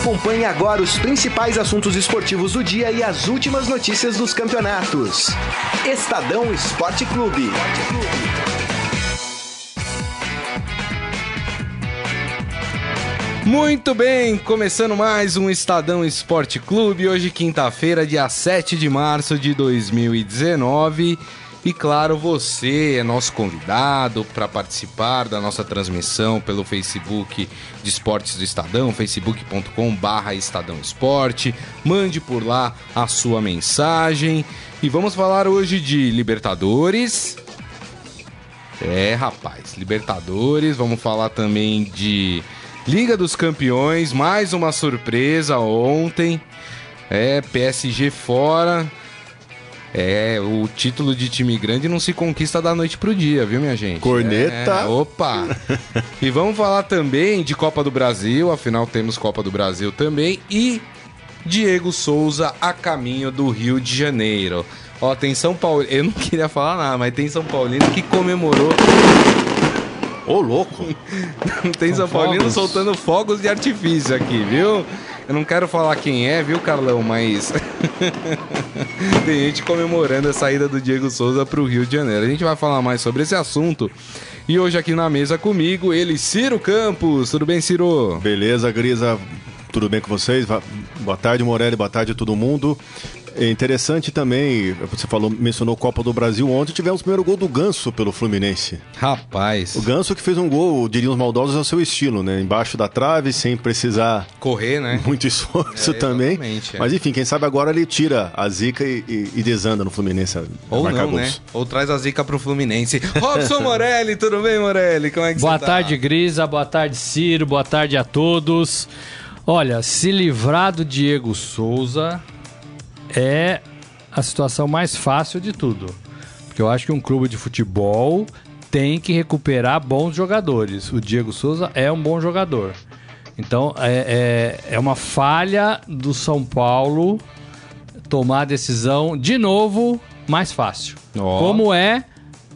Acompanhe agora os principais assuntos esportivos do dia e as últimas notícias dos campeonatos. Estadão Esporte Clube. Muito bem, começando mais um Estadão Esporte Clube, hoje quinta-feira, dia 7 de março de 2019. E claro, você é nosso convidado para participar da nossa transmissão pelo Facebook de Esportes do Estadão, facebook.com/barra Estadão Esporte. Mande por lá a sua mensagem. E vamos falar hoje de Libertadores. É, rapaz, Libertadores. Vamos falar também de Liga dos Campeões, mais uma surpresa ontem. É, PSG fora. É, o título de time grande não se conquista da noite pro dia, viu, minha gente? Corneta. É, opa! e vamos falar também de Copa do Brasil, afinal temos Copa do Brasil também. E Diego Souza a caminho do Rio de Janeiro. Ó, tem São Paulo. Eu não queria falar nada, mas tem São Paulino que comemorou. Ô, louco! tem São Paulino fogos. soltando fogos de artifício aqui, viu? Eu não quero falar quem é, viu, Carlão? Mas tem gente comemorando a saída do Diego Souza para o Rio de Janeiro. A gente vai falar mais sobre esse assunto. E hoje aqui na mesa comigo, ele, Ciro Campos. Tudo bem, Ciro? Beleza, Grisa. Tudo bem com vocês? Boa tarde, Morelli. Boa tarde a todo mundo. É interessante também, você falou, mencionou Copa do Brasil. Ontem tivemos o primeiro gol do Ganso pelo Fluminense. Rapaz. O Ganso que fez um gol, diriam os maldosos, ao seu estilo, né? Embaixo da trave, sem precisar. Correr, né? Muito esforço é, também. É. Mas enfim, quem sabe agora ele tira a zica e, e, e desanda no Fluminense. Ou não, gols. né? Ou traz a zica pro Fluminense. Robson Morelli, tudo bem, Morelli? Como é que boa você tá? tarde, Grisa. Boa tarde, Ciro. Boa tarde a todos. Olha, se livrar do Diego Souza é a situação mais fácil de tudo. Porque eu acho que um clube de futebol tem que recuperar bons jogadores. O Diego Souza é um bom jogador. Então é, é, é uma falha do São Paulo tomar a decisão de novo mais fácil. Oh. Como é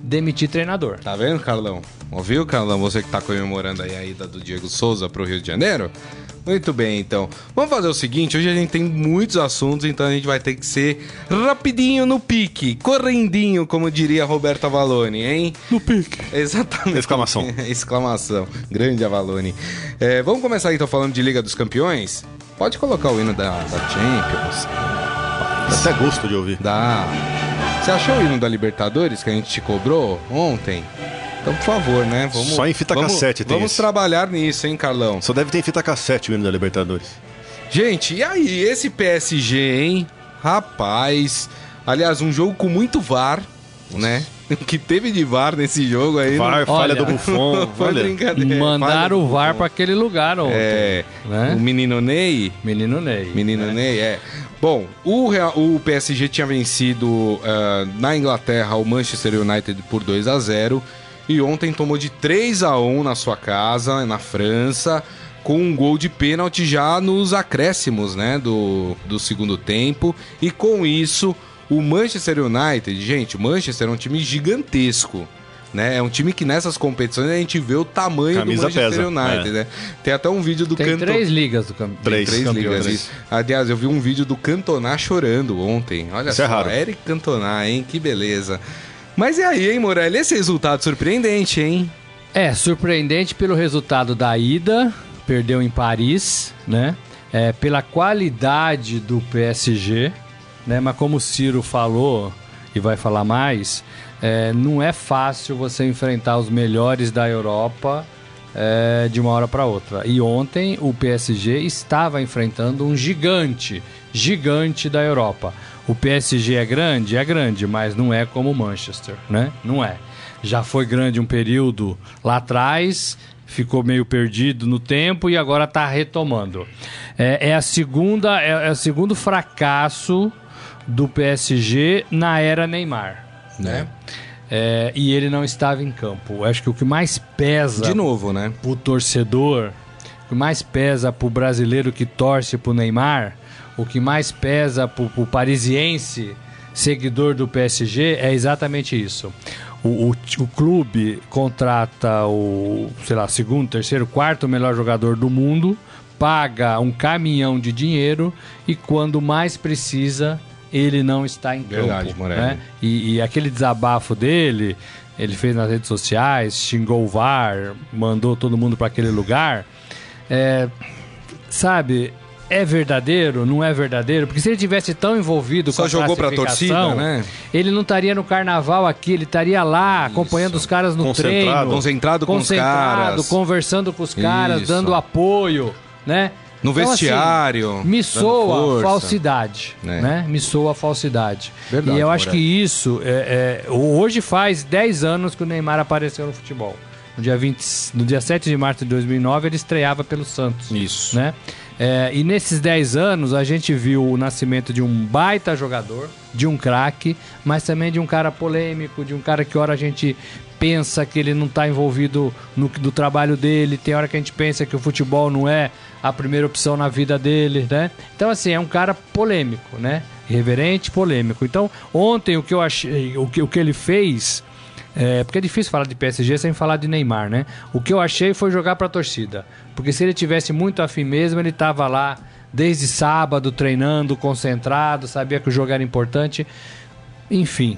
demitir treinador. Tá vendo, Carlão? Ouviu, Carlão? Você que tá comemorando aí a ida do Diego Souza pro Rio de Janeiro? Muito bem, então. Vamos fazer o seguinte: hoje a gente tem muitos assuntos, então a gente vai ter que ser rapidinho no pique, correndinho, como diria Roberto Avalone, hein? No pique. Exatamente. Exclamação. Exclamação. Grande Avalone. É, vamos começar então falando de Liga dos Campeões? Pode colocar o hino da, da Champions. Dá até gosto de ouvir. Dá. Você achou o hino da Libertadores que a gente te cobrou ontem? Então, por favor, né? Vamos, Só em fita vamos, cassete tem Vamos esse. trabalhar nisso, hein, Carlão? Só deve ter em fita cassete o hino da Libertadores. Gente, e aí, esse PSG, hein? Rapaz. Aliás, um jogo com muito VAR, né? que teve de VAR nesse jogo aí. VAR, não... falha do Buffon. Foi brincadeira. Mandaram o VAR para aquele lugar ontem. É. Né? O menino Ney. Menino Ney. Menino é. Ney, é. Bom, o, o PSG tinha vencido uh, na Inglaterra o Manchester United por 2 a 0 e ontem tomou de 3 a 1 na sua casa, na França, com um gol de pênalti já nos acréscimos né, do, do segundo tempo. E com isso, o Manchester United, gente, o Manchester é um time gigantesco. Né? É um time que nessas competições a gente vê o tamanho Camisa do Manchester pesa, United, é. né? Tem até um vídeo do Tem Canto... três ligas do campeonato. Três, três ligas. Aliás, eu vi um vídeo do Cantona chorando ontem. Olha Isso é só, raro. Eric Cantona, hein? Que beleza. Mas e aí, hein, Morelli? Esse resultado surpreendente, hein? É, surpreendente pelo resultado da ida, perdeu em Paris, né? É, pela qualidade do PSG, né? Mas como o Ciro falou e vai falar mais, é, não é fácil você enfrentar os melhores da Europa é, de uma hora para outra. E ontem o PSG estava enfrentando um gigante, gigante da Europa. O PSG é grande? É grande, mas não é como o Manchester, né? Não é. Já foi grande um período lá atrás, ficou meio perdido no tempo e agora está retomando. É, é, a segunda, é, é o segundo fracasso do PSG na era Neymar, né? É, e ele não estava em campo. Acho que o que mais pesa De novo, né? pro torcedor, o que mais pesa pro brasileiro que torce pro Neymar, o que mais pesa pro, pro parisiense seguidor do PSG é exatamente isso. O, o, o clube contrata o, sei lá, segundo, terceiro, quarto melhor jogador do mundo paga um caminhão de dinheiro e quando mais precisa, ele não está em Verdade, campo. Morelli. Né? E, e aquele desabafo dele, ele fez nas redes sociais, xingou o VAR, mandou todo mundo para aquele lugar. É, sabe, é verdadeiro? Não é verdadeiro? Porque se ele tivesse tão envolvido Só com a jogou pra torcida, né? Ele não estaria no carnaval aqui, ele estaria lá acompanhando os caras no Concentrado. treino, Concentrado com os concentrado, caras. conversando com os caras, Isso. dando apoio, né? No vestiário, me dando soa força. falsidade, É. né? Me soa falsidade. Verdade, e eu acho que isso, é, é, hoje faz 10 anos que o Neymar apareceu no futebol. No dia, 20, no dia 7 de março de 2009, ele estreava pelo Santos Isso. né? É, e nesses 10 anos a gente viu o nascimento de um baita jogador, de um craque, mas também de um cara polêmico, de um cara que hora a gente pensa que ele não está envolvido no, no trabalho dele, tem hora que a gente pensa que o futebol não é a primeira opção na vida dele, né? Então assim, é um cara polêmico, né? Irreverente, polêmico. Então, ontem o que eu achei, o que, o que ele fez é, porque é difícil falar de PSG sem falar de Neymar, né? O que eu achei foi jogar pra torcida. Porque se ele tivesse muito afim mesmo, ele tava lá desde sábado treinando, concentrado, sabia que o jogo era importante. Enfim,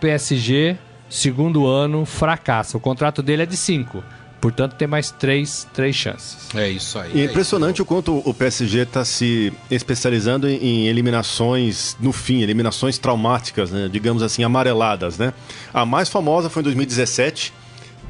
PSG, segundo ano, fracassa. O contrato dele é de cinco. Portanto, tem mais três, três chances. É isso aí. E é impressionante o quanto o PSG está se especializando em, em eliminações no fim, eliminações traumáticas, né? digamos assim, amareladas. Né? A mais famosa foi em 2017,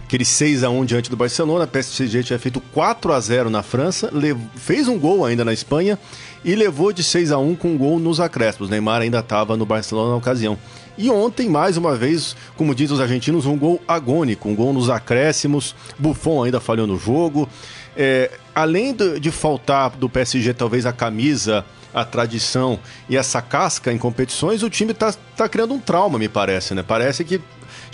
aquele 6 a 1 diante do Barcelona. A PSG tinha feito 4 a 0 na França, lev- fez um gol ainda na Espanha e levou de 6 a 1 com um gol nos acréscimos. Neymar ainda estava no Barcelona na ocasião. E ontem, mais uma vez, como dizem os argentinos, um gol agônico, um gol nos acréscimos. Buffon ainda falhou no jogo. É, além do- de faltar do PSG talvez a camisa, a tradição e essa casca em competições, o time está tá criando um trauma, me parece, né? Parece que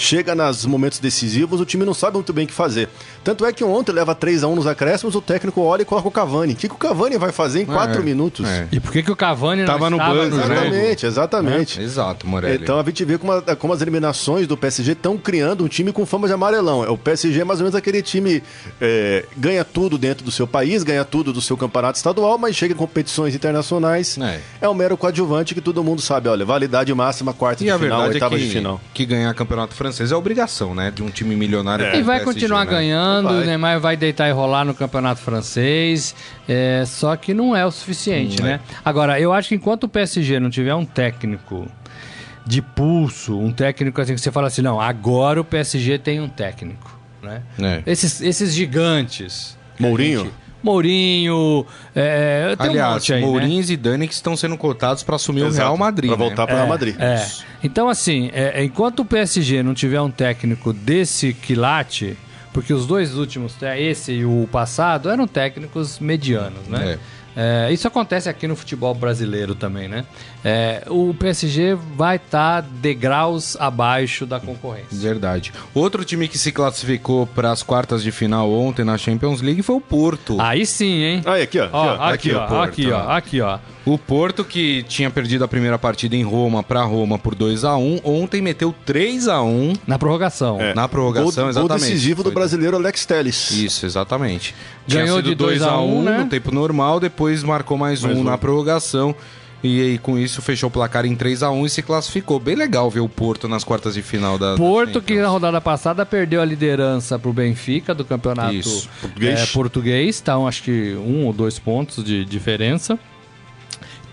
chega nos momentos decisivos, o time não sabe muito bem o que fazer. Tanto é que ontem leva 3 a 1 nos acréscimos, o técnico olha e coloca o Cavani. O que, que o Cavani vai fazer em 4 É, minutos? é. E por que, que o Cavani Tava no não estava banco, né? jogo? Exatamente, exatamente. Exato, Morelli. Então a gente vê como, a- como as eliminações do PSG estão criando um time com fama de amarelão. É, O PSG é mais ou menos aquele time é, ganha tudo dentro do seu país, ganha tudo do seu campeonato estadual, mas chega em competições internacionais. É. É, um mero coadjuvante que todo mundo sabe, olha, validade máxima, quarta E de a final, verdade é oitava que, de final. que ganhar campeonato francês é obrigação, né? De um time milionário. É. E vai PSG, continuar né? ganhando, Vai. o Neymar vai deitar e rolar no campeonato francês, é, só que não é o suficiente, Não é. né? Agora, eu acho que enquanto o PSG não tiver um técnico de pulso, um técnico assim que você fala assim, não, agora o PSG tem um técnico, né? É. Esses, esses gigantes. Mourinho? Mourinho, é, tem um Aliás, monte aí, né? Mourinho e Zidane que estão sendo cotados para assumir o Exato, Real Madrid. Pra né? voltar para o Real Madrid. É. Então, assim, é, enquanto o PSG não tiver um técnico desse quilate, porque os dois últimos, né, esse e o passado, eram técnicos medianos, né? É, isso acontece aqui no futebol brasileiro também, né? É, o PSG vai estar degraus abaixo da concorrência. Verdade. Outro time que se classificou para as quartas de final ontem na Champions League foi o Porto. Aí sim, hein? Aí, aqui, ó. Ó, aqui, ó. aqui, ó, Porto, aqui, ó, aqui, ó. O Porto, que tinha perdido a primeira partida em Roma para Roma por 2 a 1 ontem meteu 3 a 1 Na prorrogação. É. na prorrogação, Gol, gol exatamente. decisivo do brasileiro Alex Telles. Isso, exatamente. Ganhou de 2 a 1, né? no tempo normal, depois marcou mais, Mais um, um. na prorrogação. E aí, com isso, fechou o placar em 3 a 1 e se classificou. Bem legal ver o Porto nas quartas de final da. da Porto, que na rodada passada perdeu a liderança pro Benfica do campeonato Isso, português. é, português, então acho que um ou dois pontos de diferença.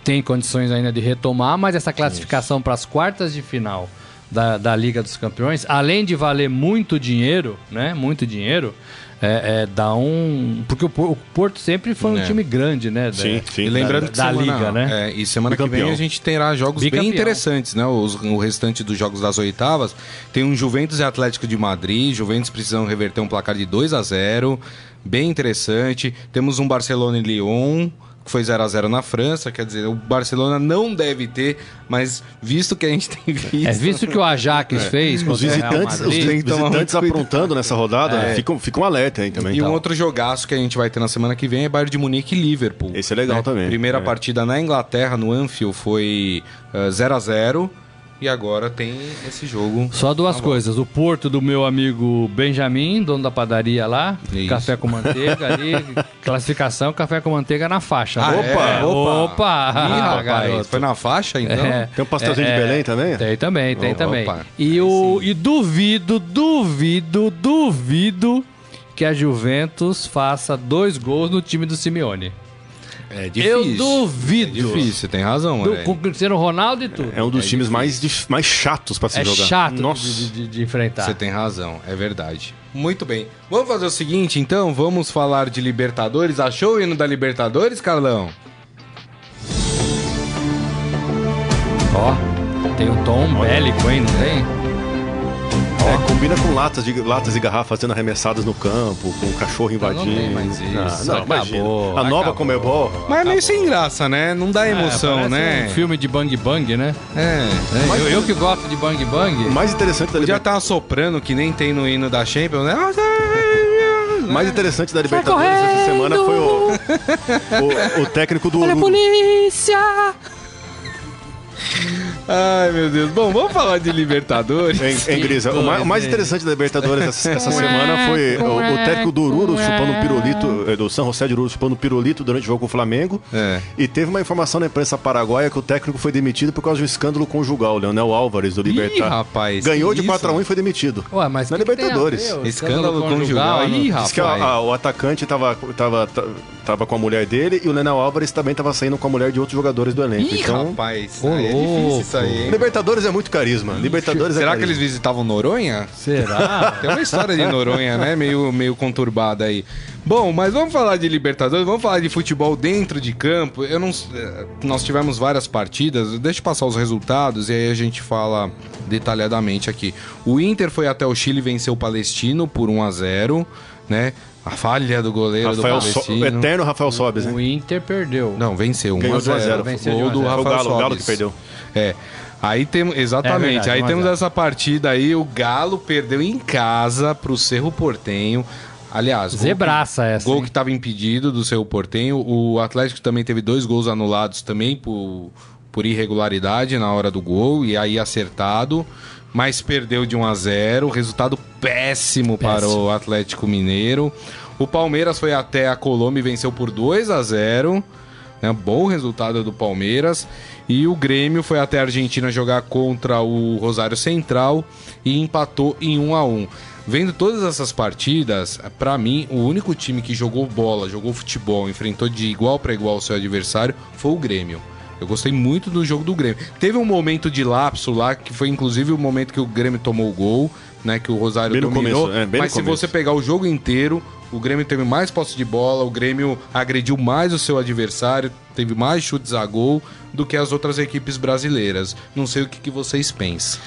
Tem condições ainda de retomar, mas essa classificação para as quartas de final da, da Liga dos Campeões, além de valer muito dinheiro, né? Muito dinheiro, é, é, dá um. Porque o, Por- o Porto sempre foi um É. time grande, né? Sim, Da- sim. E lembrando da- que da semana, Liga, né? é, e semana que vem Bicampeão. a gente terá jogos bem Bicampeão. interessantes, né? Os- o restante dos jogos das oitavas. Tem um Juventus e Atlético de Madrid. Juventus precisam reverter um placar de 2 a 0 Bem interessante. Temos um Barcelona e Lyon. Que foi 0 a 0 na França, quer dizer, o Barcelona não deve ter, mas visto que a gente tem visto. É, visto que o Ajax fez Os visitantes, os Madrid, tomar visitantes aprontando nessa rodada, É. né? ficam, ficam alerta aí também. E um Tá. outro jogaço que a gente vai ter na semana que vem é Bayern de Munique e Liverpool. Esse é legal também. Primeira É. partida na Inglaterra, no Anfield, foi eh, 0 a 0 E agora tem esse jogo. Só duas Tá coisas. O Porto do meu amigo Benjamin, dono da padaria lá. Isso. Café com manteiga ali. classificação, café com manteiga na faixa. Ah, né? é? Opa! Ih, rapaz, garoto. foi na faixa, então? É. Tem um pastelzinho de Belém também? Tem também, tem Opa. também. E, o, e duvido, duvido, duvido que a Juventus faça dois gols no time do Simeone. É Eu difícil. duvido. É difícil, você tem razão, Do, Morelli. com o Cristiano Ronaldo e tudo. É um dos É times mais, mais chatos pra se É jogar. chato Nossa. de, de- de enfrentar. Você tem razão, é verdade. Muito bem. Vamos fazer o seguinte, então? Vamos falar de Libertadores. Achou o hino da Libertadores, Carlão? Ó, tem um tom bélico, hein? Não tem? É, combina com latas, de, latas e garrafas sendo arremessadas no campo, com o cachorro não invadindo. tem mais isso, Ah, não, imagina. acabou, A nova acabou. Comebol. Mas é meio sem graça, né? Não dá emoção, É, né? Um filme de Bang Bang, né? É. É, eu, eu que gosto de Bang Bang. O mais interessante da, Podia Liber... estar soprando que nem tem no hino da Champions, né? o mais interessante da Libertadores essa semana foi o, o, o técnico do. Olha a polícia! Ai, meu Deus. Bom, vamos falar de Libertadores. Em, em Grisa, o, mais, o mais interessante da Libertadores essa, essa semana foi o, o técnico do Ururo chupando um pirulito, eh, do San José de Ururo chupando um pirulito durante o jogo com o Flamengo. É. E teve uma informação na imprensa paraguaia que o técnico foi demitido por causa de um escândalo conjugal. O Leonel Álvares, do Libertar. rapaz, Ganhou de isso? 4x1 e foi demitido. Ué, mas Na Libertadores. ver? O Escândalo conjugal. não- Ih, Diz que a- rapaz. a- o atacante tava, tava, com a mulher dele e o Leonel Álvares também tava saindo com a mulher de outros jogadores do elenco. Ih, então, rapaz. É difícil isso aí, hein? Libertadores é muito carisma. Libertadores é Será que carisma. eles visitavam Noronha? Será? Tem uma história de Noronha, né? Meio, meio conturbada aí. Bom, mas vamos falar de Libertadores, vamos falar de futebol dentro de campo. Eu não, eh, nós tivemos várias partidas, deixa eu passar os resultados e aí a gente fala detalhadamente aqui. O Inter foi até o Chile e venceu o Palestino por 1 a 0 né? A falha do goleiro Rafael do so... Eterno Rafael Sobes, né? o Inter perdeu. Não, venceu 1 Ganhou a de 1 a 0. 0. Venceu de Gol 1 a do 0. Rafael Foi o Galo, o Galo que perdeu. É. Aí temos, exatamente, É verdade, aí 1 a temos 0. essa partida aí, o Galo perdeu em casa pro Cerro Portenho. Aliás, gol Zebraça que, essa, Gol hein? que estava impedido do Cerro Portenho. O Atlético também teve dois gols anulados também por, por irregularidade na hora do gol e aí acertado, mas perdeu de 1 a 0, resultado péssimo, para Péssimo. o Atlético Mineiro. O Palmeiras foi até a Colômbia e venceu por 2 a 0 né? Bom resultado do Palmeiras. E o Grêmio foi até a Argentina jogar contra o Rosário Central e empatou em 1 a 1 Vendo todas essas partidas, pra mim, o único time que jogou bola, jogou futebol, enfrentou de igual para igual o seu adversário foi o Grêmio. Eu gostei muito do jogo do Grêmio. Teve um momento de lapso lá, que foi inclusive o momento que o Grêmio tomou o gol, né? Que o Rosário Bem no dominou. começo, é, mas se começo. você pegar o jogo inteiro, o Grêmio teve mais posse de bola, o Grêmio agrediu mais o seu adversário, teve mais chutes a gol do que as outras equipes brasileiras. Não sei o que, que vocês pensam.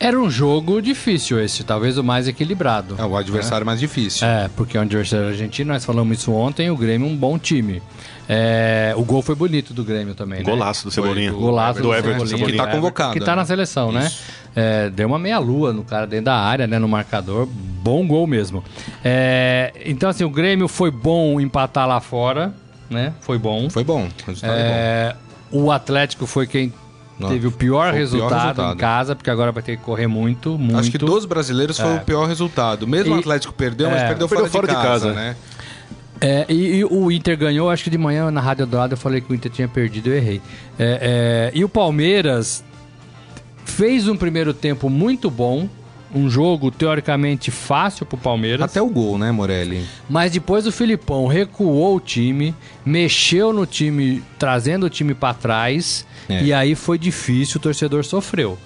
Era um jogo difícil esse, talvez o mais equilibrado. É o adversário mais difícil. É, porque é um adversário argentino, nós falamos isso ontem, o Grêmio é um bom time. É, o gol foi bonito do Grêmio também, né? Golaço do Cebolinha. do- Golaço do Everton Cebolinha. Que tá é, convocado, Que tá né? na seleção, né? É, deu uma meia-lua no cara dentro da área, né? No marcador. Bom gol mesmo. É, então, assim, o Grêmio foi bom empatar lá fora, né? Foi bom. Foi bom. O resultado é, É, o Atlético foi quem Não, teve o pior, foi o pior resultado, resultado. em casa, porque agora vai ter que correr muito, muito. Acho que dos brasileiros foi É. o pior resultado. Mesmo o E- Atlético perdeu, mas é, perdeu, perdeu fora, de, casa, né? É, e, e o Inter ganhou, acho que de manhã na Rádio Dourado eu falei que o Inter tinha perdido, eu errei. É, é, e o Palmeiras fez um primeiro tempo muito bom, um jogo teoricamente fácil pro Palmeiras, Até o gol, né, Morelli? mas depois o Filipão recuou o time, mexeu no time, trazendo o time pra trás, É. e aí foi difícil, o torcedor sofreu.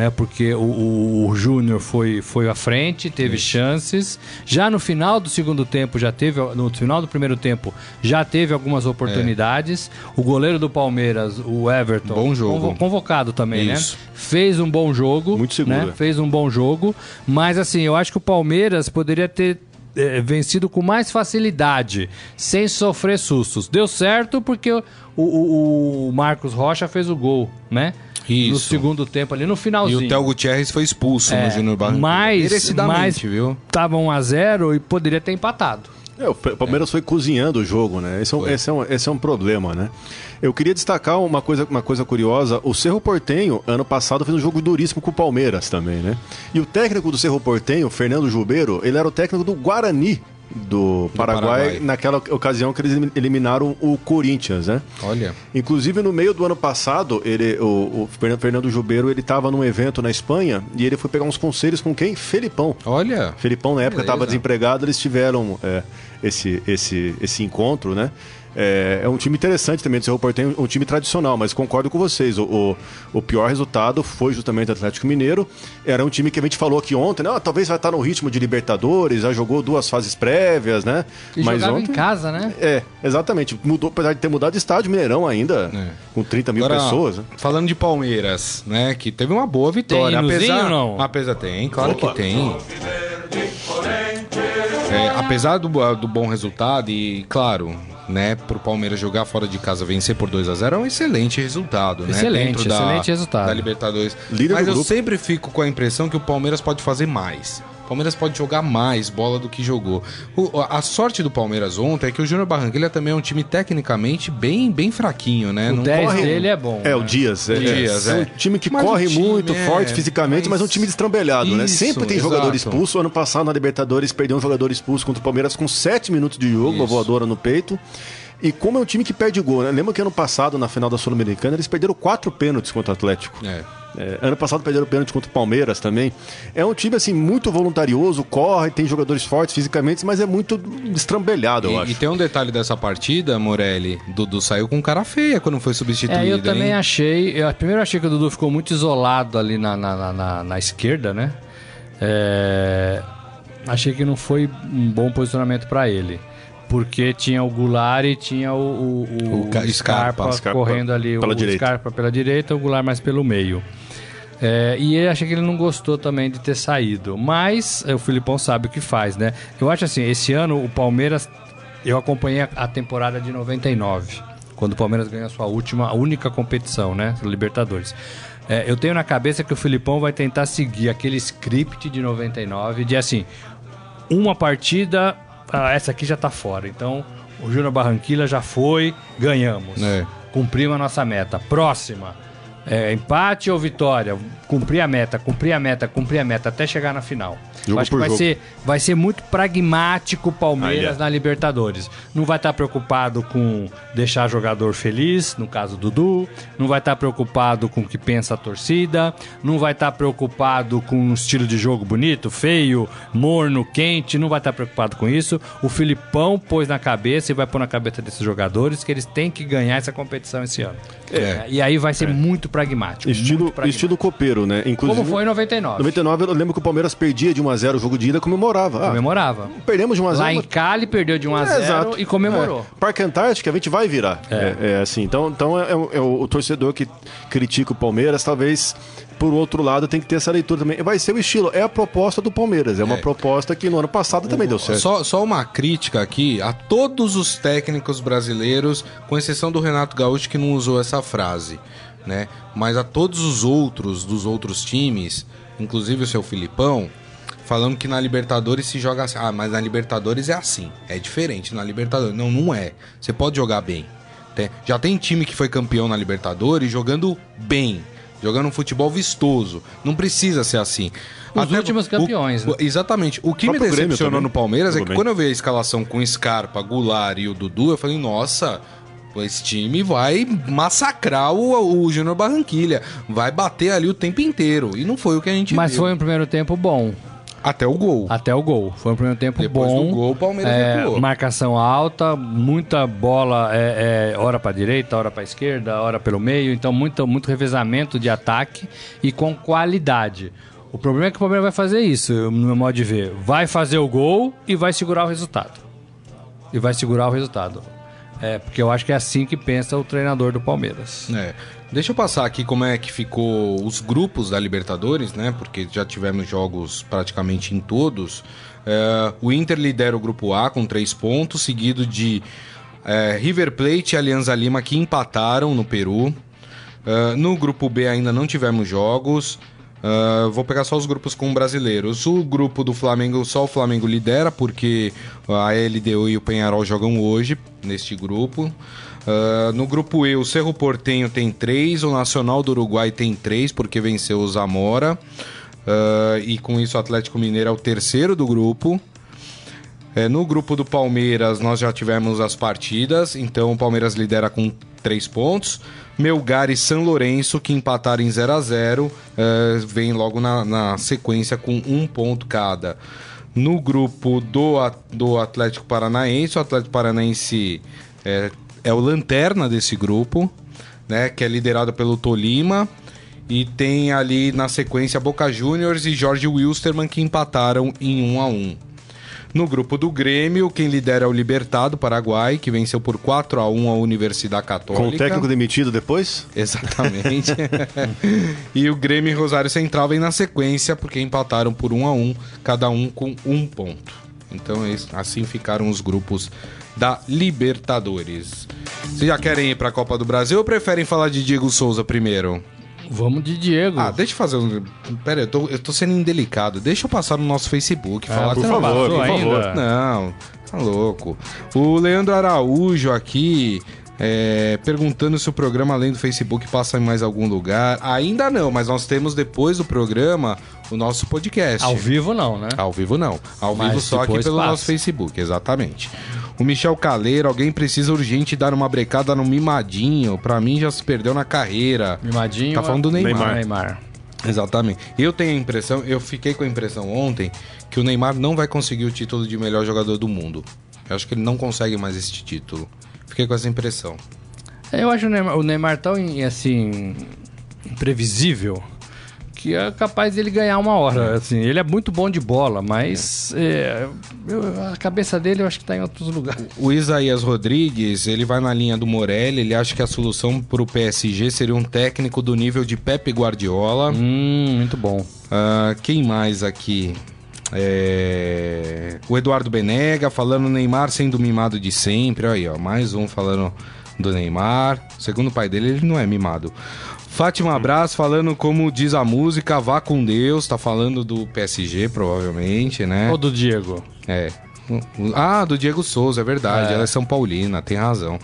Né, porque o, o, o Júnior foi, foi à frente, teve chances. Já no final do segundo tempo, já teve. No final do primeiro tempo, já teve algumas oportunidades. O goleiro do Palmeiras, o Everton, Bom jogo. convo- convocado também, Isso. né? Fez um bom jogo. Muito seguro, né? é. Fez um bom jogo. Mas assim, eu acho que o Palmeiras poderia ter eh, vencido com mais facilidade, sem sofrer sustos. Deu certo porque o, o- o Marcos Rocha fez o gol, né? Isso. No segundo tempo ali, no E finalzinho. o Theo Gutierrez foi expulso É, no Júnior Barranquilla. mas- mas- viu? Tava 1 a 0 e poderia ter empatado. É, o Palmeiras é. foi cozinhando o jogo, né? Esse é, um, esse, é um, esse é um problema, né? Eu queria destacar uma coisa, uma coisa curiosa. O Cerro Portenho, ano passado, fez um jogo duríssimo com o Palmeiras também, né? E o técnico do Cerro Portenho, Fernando Jubeiro, ele era o técnico do Guarani do Paraguai, do Paraguai, naquela ocasião que eles eliminaram o Corinthians, né? Olha. Inclusive no meio do ano passado, ele, o, o Fernando Jubeiro, ele estava num evento na Espanha e ele foi pegar uns conselhos com quem? Felipão. Olha. Felipão na época estava desempregado, eles tiveram é, esse, esse, esse encontro, né? É, é, um time interessante também do Cerro Porteño, um time tradicional, mas concordo com vocês. O, o, o, pior resultado foi justamente o Atlético Mineiro. Era um time que a gente falou aqui ontem, né? Ah, talvez vai estar no ritmo de Libertadores, já jogou duas fases prévias, né? E mas jogava ontem, em casa, né? É, exatamente. Mudou, apesar de ter mudado de estádio, Mineirão ainda, é. com 30 mil Agora, pessoas. Né? Falando de Palmeiras, né? Que teve uma boa vitória. Tem apesar, não? Apesar tem, claro Opa. que tem. É, apesar do, do bom resultado, e claro, né, pro Palmeiras jogar fora de casa, vencer por 2 a 0 é um excelente resultado, né? Excelente, da, excelente resultado. Da Libertadores. Líder Mas eu grupo. sempre fico com a impressão que o Palmeiras pode fazer mais. O Palmeiras pode jogar mais bola do que jogou. O, a sorte do Palmeiras ontem é que o Júnior Barranquilla também é um time tecnicamente bem, bem fraquinho, né? O Não 10 corre... dele é bom. É, né? o Dias. É, Dias, é. é. um time que mas corre time muito, é... forte fisicamente, mas, mas um time destrambelhado, Isso, né? Sempre tem exato. jogador expulso. Ano passado na Libertadores perdeu um jogador expulso contra o Palmeiras com 7 minutos de jogo, Isso. uma voadora no peito. E como é um time que perde gol, né? Lembra que ano passado, na final da Sul-Americana, eles perderam quatro pênaltis contra o Atlético. É. É, ano passado perderam pênalti contra o Palmeiras também. É um time assim muito voluntarioso, corre, tem jogadores fortes fisicamente, mas é muito destrambelhado, eu e, acho. E tem um detalhe dessa partida, Morelli, Dudu saiu com cara feia quando foi substituído. É, eu também hein? achei. Eu, primeiro achei que o Dudu ficou muito isolado ali na, na, na, na esquerda, né? É, achei que não foi um bom posicionamento para ele porque tinha o Goulart e tinha o, o, o, o Scarpa, Scarpa, correndo ali, pela o direita. Scarpa pela direita, o Goulart mais pelo meio. É, e eu achei que ele não gostou também de ter saído. Mas é, o Filipão sabe o que faz, né? Eu acho assim, esse ano o Palmeiras. Eu acompanhei a, a temporada de 99, quando o Palmeiras ganhou a sua última, a única competição, né? Libertadores. É, eu tenho na cabeça que o Filipão vai tentar seguir aquele script de 99, de assim, uma partida ah, essa aqui já tá fora. Então, o Júnior Barranquilla já foi, ganhamos. É. Cumprimos a nossa meta. Próxima. É, empate ou vitória? Cumprir a meta, cumprir a meta, cumprir a meta até chegar na final. Jogo Acho que vai ser, vai ser muito pragmático o Palmeiras na Libertadores. Não vai estar preocupado com deixar jogador feliz, no caso do Dudu. Não vai estar preocupado com o que pensa a torcida. Não vai estar preocupado com um estilo de jogo bonito, feio, morno, quente. Não vai estar preocupado com isso. O Filipão pôs na cabeça e vai pôr na cabeça desses jogadores que eles têm que ganhar essa competição esse ano. É. E aí vai ser é. muito pragmático. Estilo, muito pragmático. estilo copeiro, né? Inclusive, Como foi em 99. 99 eu lembro que o Palmeiras perdia de 1 1x0 o jogo de ida, comemorava. Ah, comemorava. Perdemos de 1x0. Lá em Cali perdeu de 1x0 é, e comemorou. É. Parque Antártica a gente vai virar. É, é, é assim. Então, então é, é, é o, o torcedor que critica o Palmeiras, talvez por outro lado, tem que ter essa leitura também. Vai ser o estilo, é a proposta do Palmeiras. É uma é. proposta que no ano passado também deu certo. Só, só uma crítica aqui a todos os técnicos brasileiros, com exceção do Renato Gaúcho, que não usou essa frase. Né? Mas a todos os outros dos outros times, inclusive o seu Filipão, falando que na Libertadores se joga assim. Ah, mas na Libertadores é assim. É diferente na Libertadores. Não, não é. Você pode jogar bem. Já tem time que foi campeão na Libertadores jogando bem. Jogando um futebol vistoso. Não precisa ser assim. Os Até últimos campeões, o, né? Exatamente. O que o me decepcionou no Palmeiras é que quando eu vi a escalação com Scarpa, Goulart e o Dudu, eu falei, nossa, esse time vai massacrar o, o Júnior Barranquilha. Vai bater ali o tempo inteiro. E não foi o que a gente Mas viu. foi um primeiro tempo bom. Até o gol. Até o gol. Foi um primeiro tempo Depois bom. Depois do gol, o Palmeiras é, Marcação alta, muita bola, é, é, hora para direita, hora para esquerda, hora pelo meio. Então, muito, muito revezamento de ataque e com qualidade. O problema é que o Palmeiras vai fazer isso, no meu modo de ver. Vai fazer o gol e vai segurar o resultado. E vai segurar o resultado. É, porque eu acho que é assim que pensa o treinador do Palmeiras. É. Deixa eu passar aqui como é que ficou os grupos da Libertadores, né? Porque já tivemos jogos praticamente em todos. É, o Inter lidera o grupo A com três pontos, seguido de é, River Plate e Alianza Lima que empataram no Peru. É, no grupo B ainda não tivemos jogos. Uh, vou pegar só os grupos com brasileiros. O grupo do Flamengo, só o Flamengo lidera, porque a LDU e o Penharol jogam hoje neste grupo. Uh, no grupo E, o Cerro Portenho tem três, o Nacional do Uruguai tem três, porque venceu o Zamora. Uh, e com isso o Atlético Mineiro é o terceiro do grupo. É, no grupo do Palmeiras, nós já tivemos as partidas, então o Palmeiras lidera com três pontos. Melgar e São Lourenço, que empataram em 0 a 0 uh, vem logo na, na, sequência com um ponto cada. No grupo do, do Atlético Paranaense, o Atlético Paranaense é, é o lanterna desse grupo, né, que é liderado pelo Tolima. E tem ali na sequência Boca Juniors e Jorge Wilstermann que empataram em 1 a 1 no grupo do Grêmio, quem lidera é o Libertado Paraguai, que venceu por 4 a 1 a Universidade Católica. Com o técnico demitido depois? Exatamente. e o Grêmio e Rosário Central vem na sequência, porque empataram por 1 a 1 cada um com um ponto. Então assim ficaram os grupos da Libertadores. Vocês já querem ir para a Copa do Brasil ou preferem falar de Diego Souza primeiro? Vamos de Diego. Ah, deixa eu fazer um. Pera aí, eu tô, eu tô sendo indelicado. Deixa eu passar no nosso Facebook. Ah, falar por favor, por favor. Não, tá louco. O Leandro Araújo aqui. É, perguntando se o programa além do Facebook passa em mais algum lugar. Ainda não, mas nós temos depois do programa o nosso podcast. Ao vivo não, né? Ao vivo não. Ao mas vivo só aqui pelo passa. nosso Facebook, exatamente. O Michel Caleiro, alguém precisa urgente dar uma brecada no Mimadinho. Pra mim já se perdeu na carreira. Mimadinho. Tá falando do Neymar. Neymar. Neymar. Exatamente. Eu tenho a impressão, eu fiquei com a impressão ontem que o Neymar não vai conseguir o título de melhor jogador do mundo. Eu acho que ele não consegue mais esse título. Fiquei com essa impressão. Eu acho o Neymar, o Neymar tão assim imprevisível que é capaz dele ganhar uma hora. Assim, ele é muito bom de bola, mas é, eu, a cabeça dele eu acho que está em outros lugares. O Isaías Rodrigues, ele vai na linha do Morelli, ele acha que a solução para o PSG seria um técnico do nível de Pepe Guardiola. Hum, muito bom. Uh, quem mais aqui? É... O Eduardo Benega falando Neymar sendo mimado de sempre. Aí, ó, mais um falando do Neymar. Segundo o pai dele, ele não é mimado. Fátima Abraço falando como diz a música, vá com Deus, tá falando do PSG, provavelmente, né? Ou do Diego? É. Ah, do Diego Souza, é verdade. É. Ela é São Paulina, tem razão.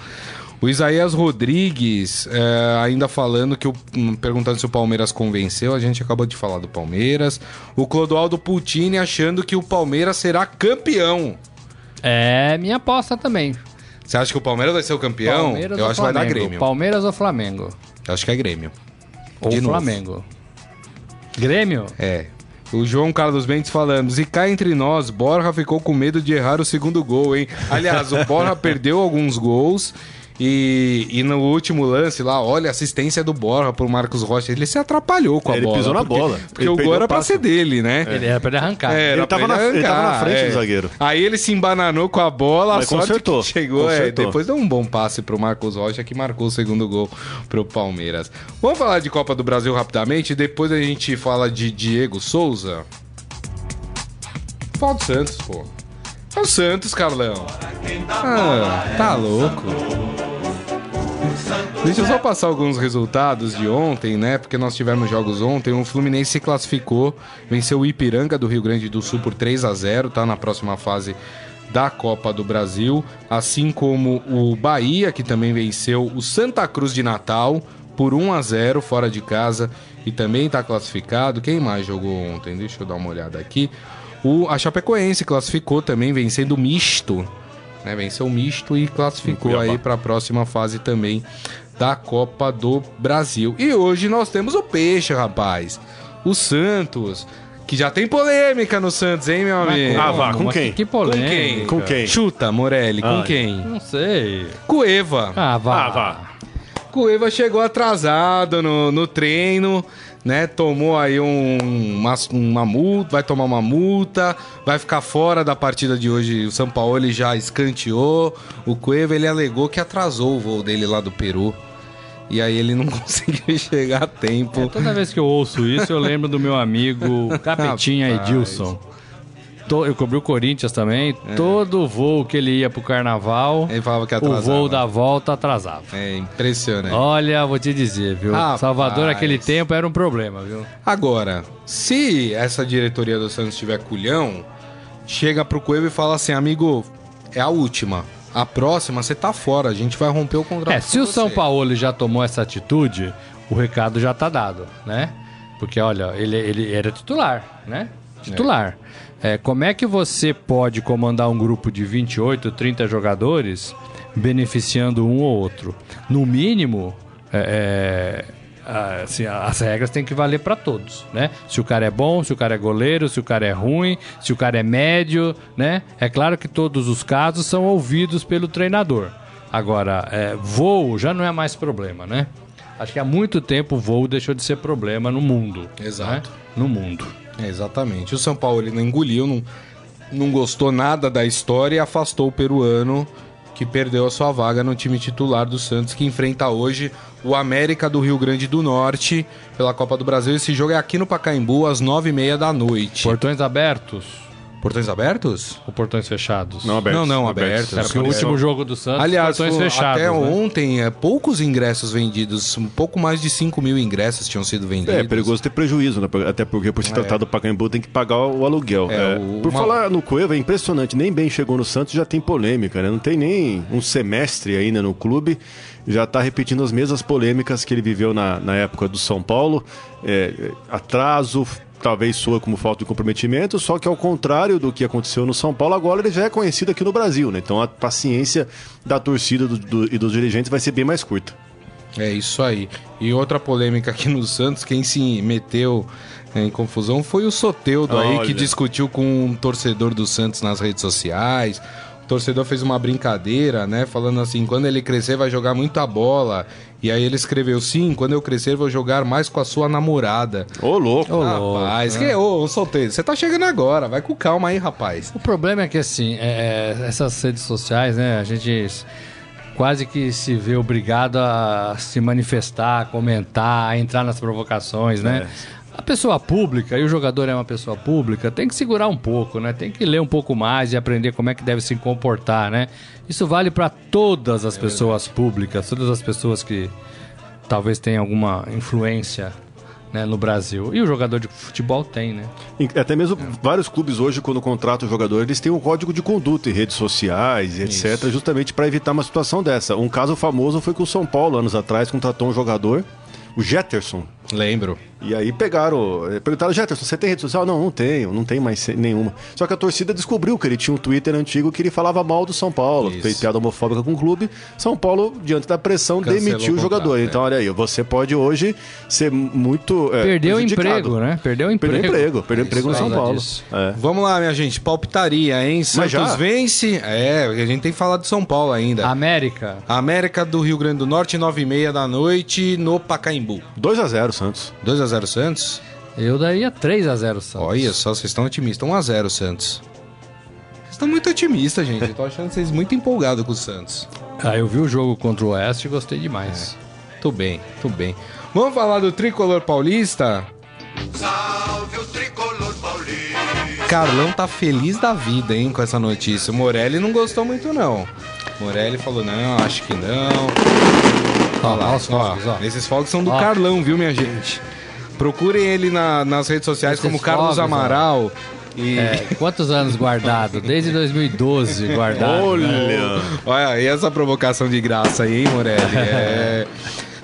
O Isaías Rodrigues, é, ainda falando que o, hum, perguntando se o Palmeiras convenceu, a gente acabou de falar do Palmeiras. O Clodoaldo Putini achando que o Palmeiras será campeão. É minha aposta também. Você acha que o Palmeiras vai ser o campeão? Palmeiras Eu acho Flamengo. que vai dar Grêmio. Palmeiras ou Flamengo? Eu acho que é Grêmio. Ou De Flamengo. Novo. Grêmio? É. O João Carlos Mendes falando, e cá entre nós, Borja ficou com medo de errar o segundo gol, hein? Aliás, o Borja perdeu alguns gols e, e no último lance lá, olha a assistência do Borja pro Marcos Rocha. Ele se atrapalhou com a ele bola. Ele pisou na porque, bola. Porque ele o gol era pra ser dele, né? É. Ele era pra ele arrancar. É, ele, tava na, ele, tava na, frente é. do zagueiro. Aí ele se embananou com a bola, Mas consertou. chegou. É, depois deu um bom passe pro Marcos Rocha que marcou o segundo gol pro Palmeiras. Vamos falar de Copa do Brasil rapidamente, depois a gente fala de Diego Souza. Fala do Santos, pô. É o Santos, Carlão. Ah, tá louco. Deixa eu só passar alguns resultados de ontem, né? Porque nós tivemos jogos ontem. O Fluminense se classificou, venceu o Ipiranga do Rio Grande do Sul por 3 a 0 tá na próxima fase da Copa do Brasil. Assim como o Bahia, que também venceu o Santa Cruz de Natal por 1 a 0 fora de casa e também está classificado. Quem mais jogou ontem? Deixa eu dar uma olhada aqui. O, a Chapecoense classificou também, vencendo o misto. Né? Venceu o misto e classificou aí para a próxima fase também da Copa do Brasil. E hoje nós temos o Peixe, rapaz. O Santos. Que já tem polêmica no Santos, hein, meu amigo? Ah, vá, com quem? Que polêmica. Com quem? Com quem? Chuta, Morelli, com Ai. quem? Não sei. Cueva. Ah, vá. Ah, vá. Cueva chegou atrasado no, no treino, né? Tomou aí um, uma, uma multa, vai tomar uma multa, vai ficar fora da partida de hoje. O São Paulo ele já escanteou. O Cueva ele alegou que atrasou o voo dele lá do Peru. E aí ele não conseguiu chegar a tempo. É, toda vez que eu ouço isso, eu lembro do meu amigo Capetinha. Edilson. To- eu cobri o Corinthians também. Todo voo que ele ia pro carnaval, Ele falava que o voo da volta atrasava. É impressionante. Olha, vou te dizer, viu? Rapaz. Salvador naquele tempo era um problema, viu? Agora, se essa diretoria do Santos tiver culhão, chega pro Cueva e fala assim, amigo, é a última. A próxima você tá fora, a gente vai romper o contrato. É, se o São você." Paulo já tomou essa atitude, o recado já tá dado, né? Porque, olha, ele, ele era titular, né? Titular. É, como é que você pode comandar um grupo de 28, 30 jogadores beneficiando um ou outro? No mínimo, é, é, assim, as regras têm que valer para todos, né? Se o cara é bom, se o cara é goleiro, se o cara é ruim, se o cara é médio, né? É claro que todos os casos são ouvidos pelo treinador. Agora, é, voo já não é mais problema, né? Acho que há muito tempo o voo deixou de ser problema no mundo. Exato. né? No mundo. É, exatamente. O São Paulo ele não engoliu, não, não gostou nada da história e afastou o peruano que perdeu a sua vaga no time titular do Santos, que enfrenta hoje o América do Rio Grande do Norte pela Copa do Brasil. Esse jogo é aqui no Pacaembu, às nove e meia da noite. Portões abertos Portões abertos? ou portões fechados? Não, abertos. Não, não, abertos. É porque o último jogo do Santos, Aliás, portões fechados. até né? ontem, é, poucos ingressos vendidos, um pouco mais de 5 mil ingressos tinham sido vendidos. É, perigoso ter prejuízo, né? Até porque por se tratar do Pacaembu tem que pagar o aluguel. É, É, o- Por uma- falar no Cueva, é impressionante. Nem bem chegou no Santos, já tem polêmica, né? Não tem nem um semestre ainda no clube. Já tá repetindo as mesmas polêmicas que ele viveu na, na época do São Paulo. É, é, atraso, talvez soa como falta de comprometimento, só que ao contrário do que aconteceu no São Paulo, agora ele já é conhecido aqui no Brasil, né? Então a paciência da torcida do- do- e dos dirigentes vai ser bem mais curta. É isso aí. E outra polêmica aqui no Santos, quem se meteu em confusão foi o Soteudo aí, que discutiu com um torcedor do Santos nas redes sociais. O torcedor fez uma brincadeira, né? Falando assim, quando ele crescer vai jogar muita bola. E aí ele escreveu, sim, quando eu crescer vou jogar mais com a sua namorada. Ô, louco! Ô, rapaz, louco, que ô, ô solteiro, você tá chegando agora, vai com calma aí, rapaz. O problema é que, assim, é, é, essas redes sociais, né, a gente quase que se vê obrigado a se manifestar, a comentar, a entrar nas provocações, né? A pessoa pública, e o jogador é uma pessoa pública, tem que segurar um pouco, né? Tem que ler um pouco mais e aprender como é que deve se comportar, né? Isso vale para todas as pessoas públicas, todas as pessoas que talvez tenham alguma influência né, no Brasil. E o jogador de futebol tem, né? Até mesmo vários clubes hoje, quando contratam o jogador, eles têm um código de conduta em redes sociais, etc., justamente para evitar uma situação dessa. Um caso famoso foi que o São Paulo, anos atrás, contratou um jogador, o Jetterson. Lembro. E aí pegaram, eh, perguntaram, Jetterson, você tem rede social? Não, não tenho, não tem mais nenhuma. Só que a torcida descobriu que ele tinha um Twitter antigo que ele falava mal do São Paulo, Isso. fez piada homofóbica com o clube. São Paulo, diante da pressão, Cancelou demitiu o jogador. contrato, Então, olha aí, você pode hoje ser muito. eh, Perdeu o emprego, né? Perdeu o emprego. Perdeu emprego, perdeu emprego no Isso, São Paulo. É. Vamos lá, minha gente, palpitaria, hein? Santos já? vence. É, a gente tem que falar de São Paulo ainda. América. América do Rio Grande do Norte, 9h30 da noite, no Pacaembu. 2 a 0 Santos. 2x0 Santos? Eu daria 3 a 0 Santos. Olha só, vocês estão otimistas. 1x0 Santos. Vocês estão muito otimistas, gente. Eu tô achando vocês muito empolgados com o Santos. Ah, eu vi o jogo contra o Oeste e gostei demais. Tudo bem, tudo bem. Vamos falar do tricolor paulista? Salve o tricolor paulista. Carlão tá feliz da vida, hein, com essa notícia. O Morelli não gostou muito, não. Morelli falou, não, acho que não. Olha lá, ó ó. Esses fogos são do Ó. Carlão, viu, minha gente? Procurem ele na- nas redes sociais Esses como Carlos fogos, ó. Amaral. E... É, quantos anos guardado? Desde 2012 guardado. né? Olha! Olha, e essa provocação de graça aí, hein, Morelli? É...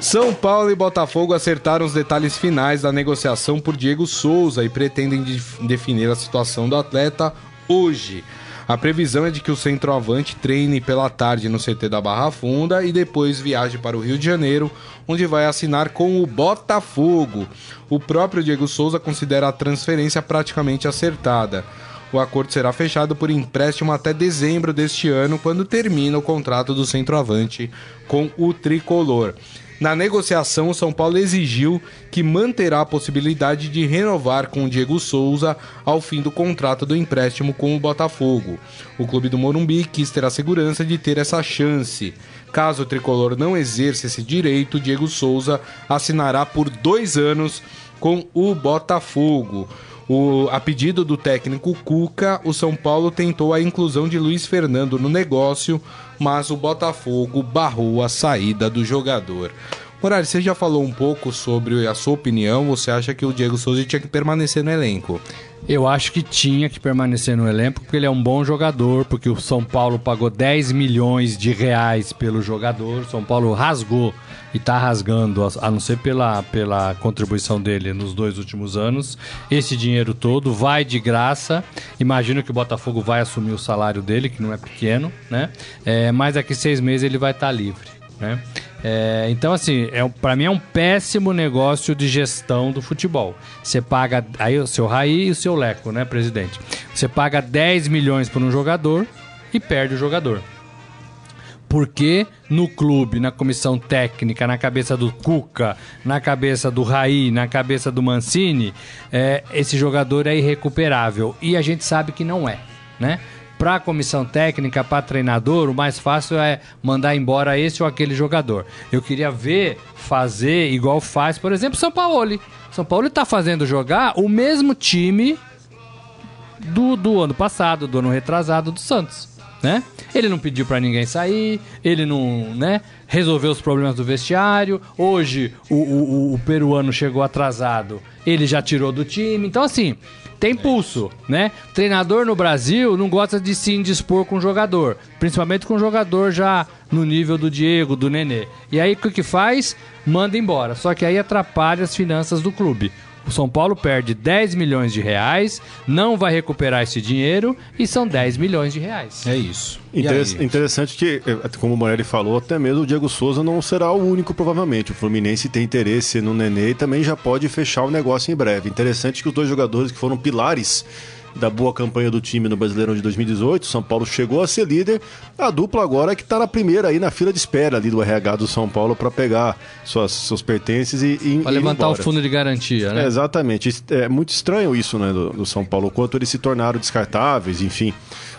São Paulo e Botafogo acertaram os detalhes finais da negociação por Diego Souza e pretendem def- definir a situação do atleta hoje. A previsão é de que o centroavante treine pela tarde no CT da Barra Funda e depois viaje para o Rio de Janeiro, onde vai assinar com o Botafogo. O próprio Diego Souza considera a transferência praticamente acertada. O acordo será fechado por empréstimo até dezembro deste ano, quando termina o contrato do centroavante com o tricolor. Na negociação, o São Paulo exigiu que manterá a possibilidade de renovar com o Diego Souza ao fim do contrato do empréstimo com o Botafogo. O clube do Morumbi quis ter a segurança de ter essa chance. Caso o tricolor não exerça esse direito, Diego Souza assinará por dois anos com o Botafogo. O, a pedido do técnico Cuca, o São Paulo tentou a inclusão de Luiz Fernando no negócio, mas o Botafogo barrou a saída do jogador. Morales, você já falou um pouco sobre a sua opinião. Você acha que o Diego Souza tinha que permanecer no elenco? Eu acho que tinha que permanecer no elenco porque ele é um bom jogador, porque o São Paulo pagou 10 milhões de reais pelo jogador. O São Paulo rasgou e tá rasgando, a não ser pela, pela contribuição dele nos dois últimos anos. Esse dinheiro todo vai de graça. Imagino que o Botafogo vai assumir o salário dele, que não é pequeno, né? É, mas daqui seis meses ele vai estar livre, né? É, então, assim, é, para mim é um péssimo negócio de gestão do futebol. Você paga, aí o seu Raí e o seu Leco, né, presidente? Você paga 10 milhões por um jogador e perde o jogador. Porque no clube, na comissão técnica, na cabeça do Cuca, na cabeça do Raí, na cabeça do Mancini, é, esse jogador é irrecuperável. E a gente sabe que não é, né? Para a comissão técnica, para treinador, o mais fácil é mandar embora esse ou aquele jogador. Eu queria ver fazer igual faz, por exemplo, São Paulo. São Paulo está fazendo jogar o mesmo time do, do ano passado, do ano retrasado do Santos. Né? Ele não pediu para ninguém sair, ele não, né, resolveu os problemas do vestiário. Hoje o, o, o peruano chegou atrasado, ele já tirou do time. Então assim, tem pulso, né? Treinador no Brasil não gosta de se indispor com o jogador, principalmente com o jogador já no nível do Diego, do Nenê. E aí o que faz? Manda embora. Só que aí atrapalha as finanças do clube. O São Paulo perde 10 milhões de reais, não vai recuperar esse dinheiro e são 10 milhões de reais. É isso. Interess interessante que, eh, como o Morelli falou, até mesmo o Diego Souza não será o único, provavelmente. O Fluminense tem interesse no Nenê e também já pode fechar o negócio em breve. Interessante que os dois jogadores que foram pilares da boa campanha do time no Brasileirão de 2018. São Paulo chegou a ser líder. A dupla agora é que está na primeira aí na fila de espera ali do RH do São Paulo para pegar suas, seus pertences e, e Para levantar embora. o fundo de garantia, né? É, exatamente. É muito estranho isso, né, do, do São Paulo, o quanto eles se tornaram descartáveis, enfim.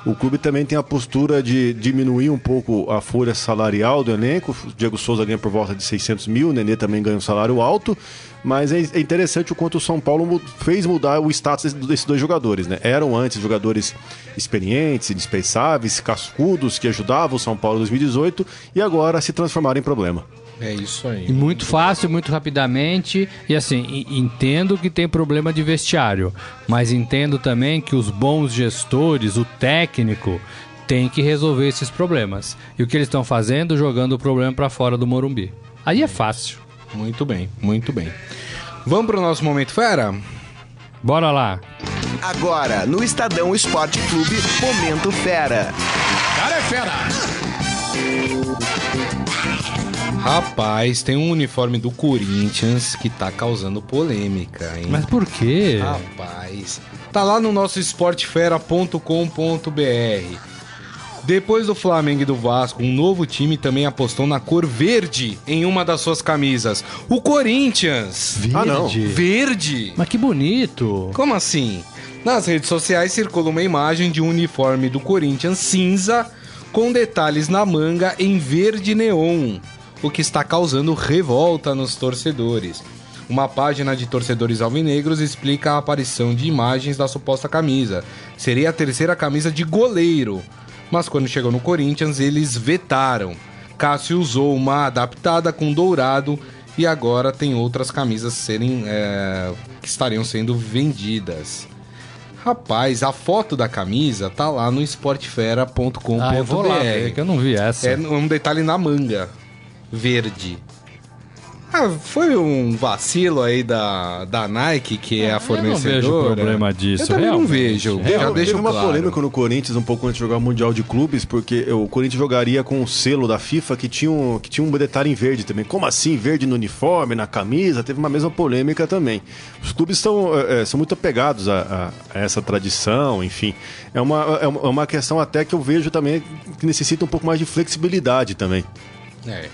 O clube também tem a postura de diminuir um pouco a folha salarial do elenco. O Diego Souza ganha por volta de 600 mil, o Nenê também ganha um salário alto. Mas é é interessante o quanto o São Paulo fez mudar o status desse- desses dois jogadores, né? Eram antes jogadores experientes, indispensáveis, cascudos, que ajudavam o São Paulo em 2018 e agora se transformaram em problema. É isso aí. E muito fácil, muito rapidamente. E assim, entendo que tem problema de vestiário, mas entendo também que os bons gestores, o técnico, tem que resolver esses problemas. E o que eles estão fazendo? Jogando o problema para fora do Morumbi. Aí é fácil. Muito bem, muito bem. Vamos pro nosso momento fera? Bora lá. Agora, no Estadão Esporte Clube, Momento Fera. Rapaz, tem um uniforme do Corinthians que tá causando polêmica, hein? Mas por quê? Rapaz, tá lá no nosso esportefera.com.br. Depois do Flamengo e do Vasco, um novo time também apostou na cor verde em uma das suas camisas. O Corinthians. Ah, não. Verde. Verde? Mas que bonito. Como assim? Nas redes sociais circula uma imagem de um uniforme do Corinthians cinza com detalhes na manga em verde neon, o que está causando revolta nos torcedores. Uma página de torcedores alvinegros explica a aparição de imagens da suposta camisa. Seria a terceira camisa de goleiro, mas quando chegou no Corinthians eles vetaram. Cássio usou uma adaptada com dourado e agora tem outras camisas serem é, que estariam sendo vendidas. Rapaz, a foto da camisa tá lá no esportefera.com.br. Ah, eu vou lá ver, que eu não vi essa. É um detalhe na manga. Verde. Ah, foi um vacilo aí da, da Nike, que é a Eu não fornecedora. vejo problema disso, Eu também não vejo. Realmente. Já deixo Teve uma claro. polêmica no Corinthians um pouco antes de jogar o Mundial de Clubes, porque o Corinthians jogaria com um selo da FIFA que tinha um, que tinha um detalhe em verde também. Como assim? Verde no uniforme, na camisa? Teve uma mesma polêmica também. Os clubes são, é, é, são muito apegados a, a- a essa tradição, enfim. É uma, é uma é uma questão até que eu vejo também que necessita um pouco mais de flexibilidade também. É.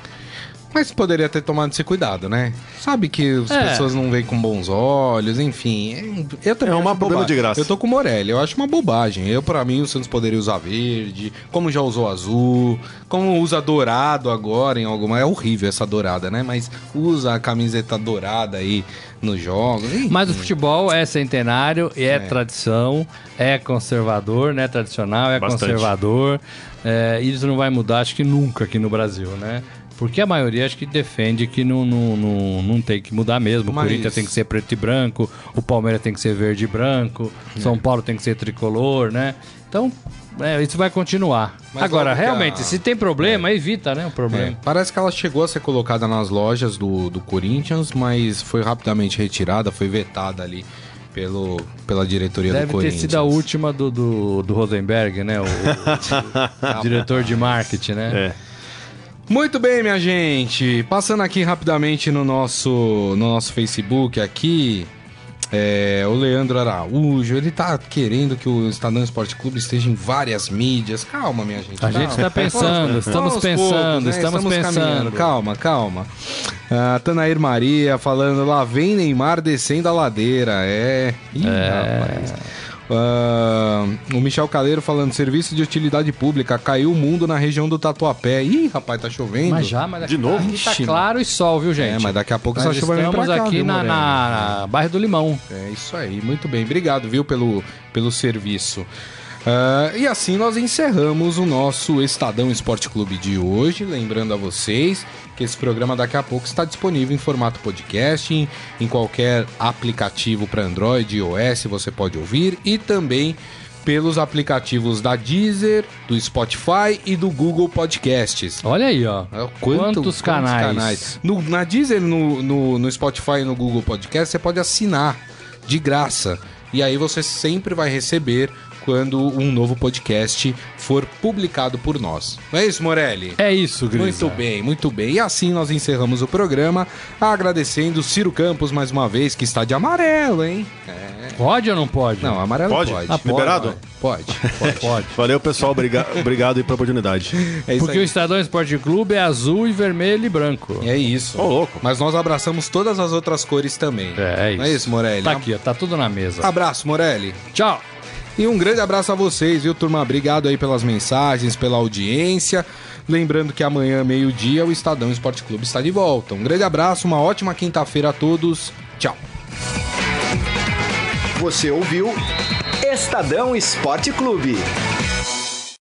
Mas poderia ter tomado esse cuidado, né? Sabe que as É. pessoas não veem com bons olhos, enfim. Eu também É uma bobagem. de graça. Eu tô com o Morelli, eu acho uma bobagem. Eu, pra mim, o Santos poderia usar verde, como já usou azul, como usa dourado agora em alguma. É horrível essa dourada, né? Mas usa a camiseta dourada aí nos jogos. enfim. Mas o futebol é centenário, é, tradição, é conservador, né? Tradicional, é Bastante. conservador. É, isso não vai mudar, acho que nunca aqui no Brasil, né? Porque a maioria acho que defende que não, não, não, não tem que mudar mesmo. Mas- O Corinthians tem que ser preto e branco, o Palmeiras tem que ser verde e branco, É. São Paulo tem que ser tricolor, né? Então, é, isso vai continuar. Mas Agora, realmente, a- se tem problema, evita, né? O problema. É, parece que ela chegou a ser colocada nas lojas do, do Corinthians, mas foi rapidamente retirada, foi vetada ali pelo, pela diretoria do Deve ter Corinthians. sido a última do, do, do Rosenberg, né? O, o- o diretor de marketing, né? É. Muito bem, minha gente. Passando aqui rapidamente no nosso, no nosso Facebook aqui. é, o Leandro Araújo, ele tá querendo que o Estadão Esporte Clube esteja em várias mídias. Calma, minha gente. A calma. gente tá pensando, estamos pensando, poucos, né? estamos, pensando. caminhando. Calma, calma. Ah, Tanair Maria falando, lá vem Neymar descendo a ladeira. É. Ih, rapaz. Ah, o Michel Caleiro falando, serviço de utilidade pública, caiu o mundo na região do Tatuapé. Ih, rapaz, tá chovendo. Mas já, mas De novo? Aqui tá claro e sol, viu, gente? É, mas daqui a pouco essa chuva vem pra cá, aqui viu, na, na, na Bairro do Limão. É isso aí, muito bem. Obrigado, viu, pelo, pelo serviço. Ah, e assim nós encerramos o nosso Estadão Esporte Clube de hoje. Lembrando a vocês que esse programa daqui a pouco está disponível em formato podcast, em, em qualquer aplicativo para Android e iOS você pode ouvir e também pelos aplicativos da Deezer, do Spotify e do Google Podcasts. Olha aí, ó. É, quanto- Quantos canais. No- na Deezer, no, no, no Spotify e no Google Podcast, você pode assinar de graça. E aí você sempre vai receber quando um novo podcast for publicado por nós. Não é isso, Morelli? É isso, Grisa. Muito bem, muito bem. E assim nós encerramos o programa, agradecendo Ciro Campos mais uma vez, que está de amarelo, hein? Pode ou não pode? Não, amarelo Pode? pode. Ah, pode. Liberado? Pode, pode. pode. Valeu, pessoal. Obriga obrigado aí pela oportunidade. É isso Porque o aí. Estadão Esporte Clube é azul e vermelho e branco. É isso. Ô, louco. Mas nós abraçamos todas as outras cores também. É, é isso. Não é isso, Morelli? Tá aqui, ó. Tá tudo na mesa. Abraço, Morelli. Tchau. E um grande abraço a vocês, viu, turma? Obrigado aí pelas mensagens, pela audiência. Lembrando que amanhã, meio-dia, o Estadão Esporte Clube está de volta. Um grande abraço, uma ótima quinta-feira a todos. Tchau. Você ouviu Estadão Esporte Clube.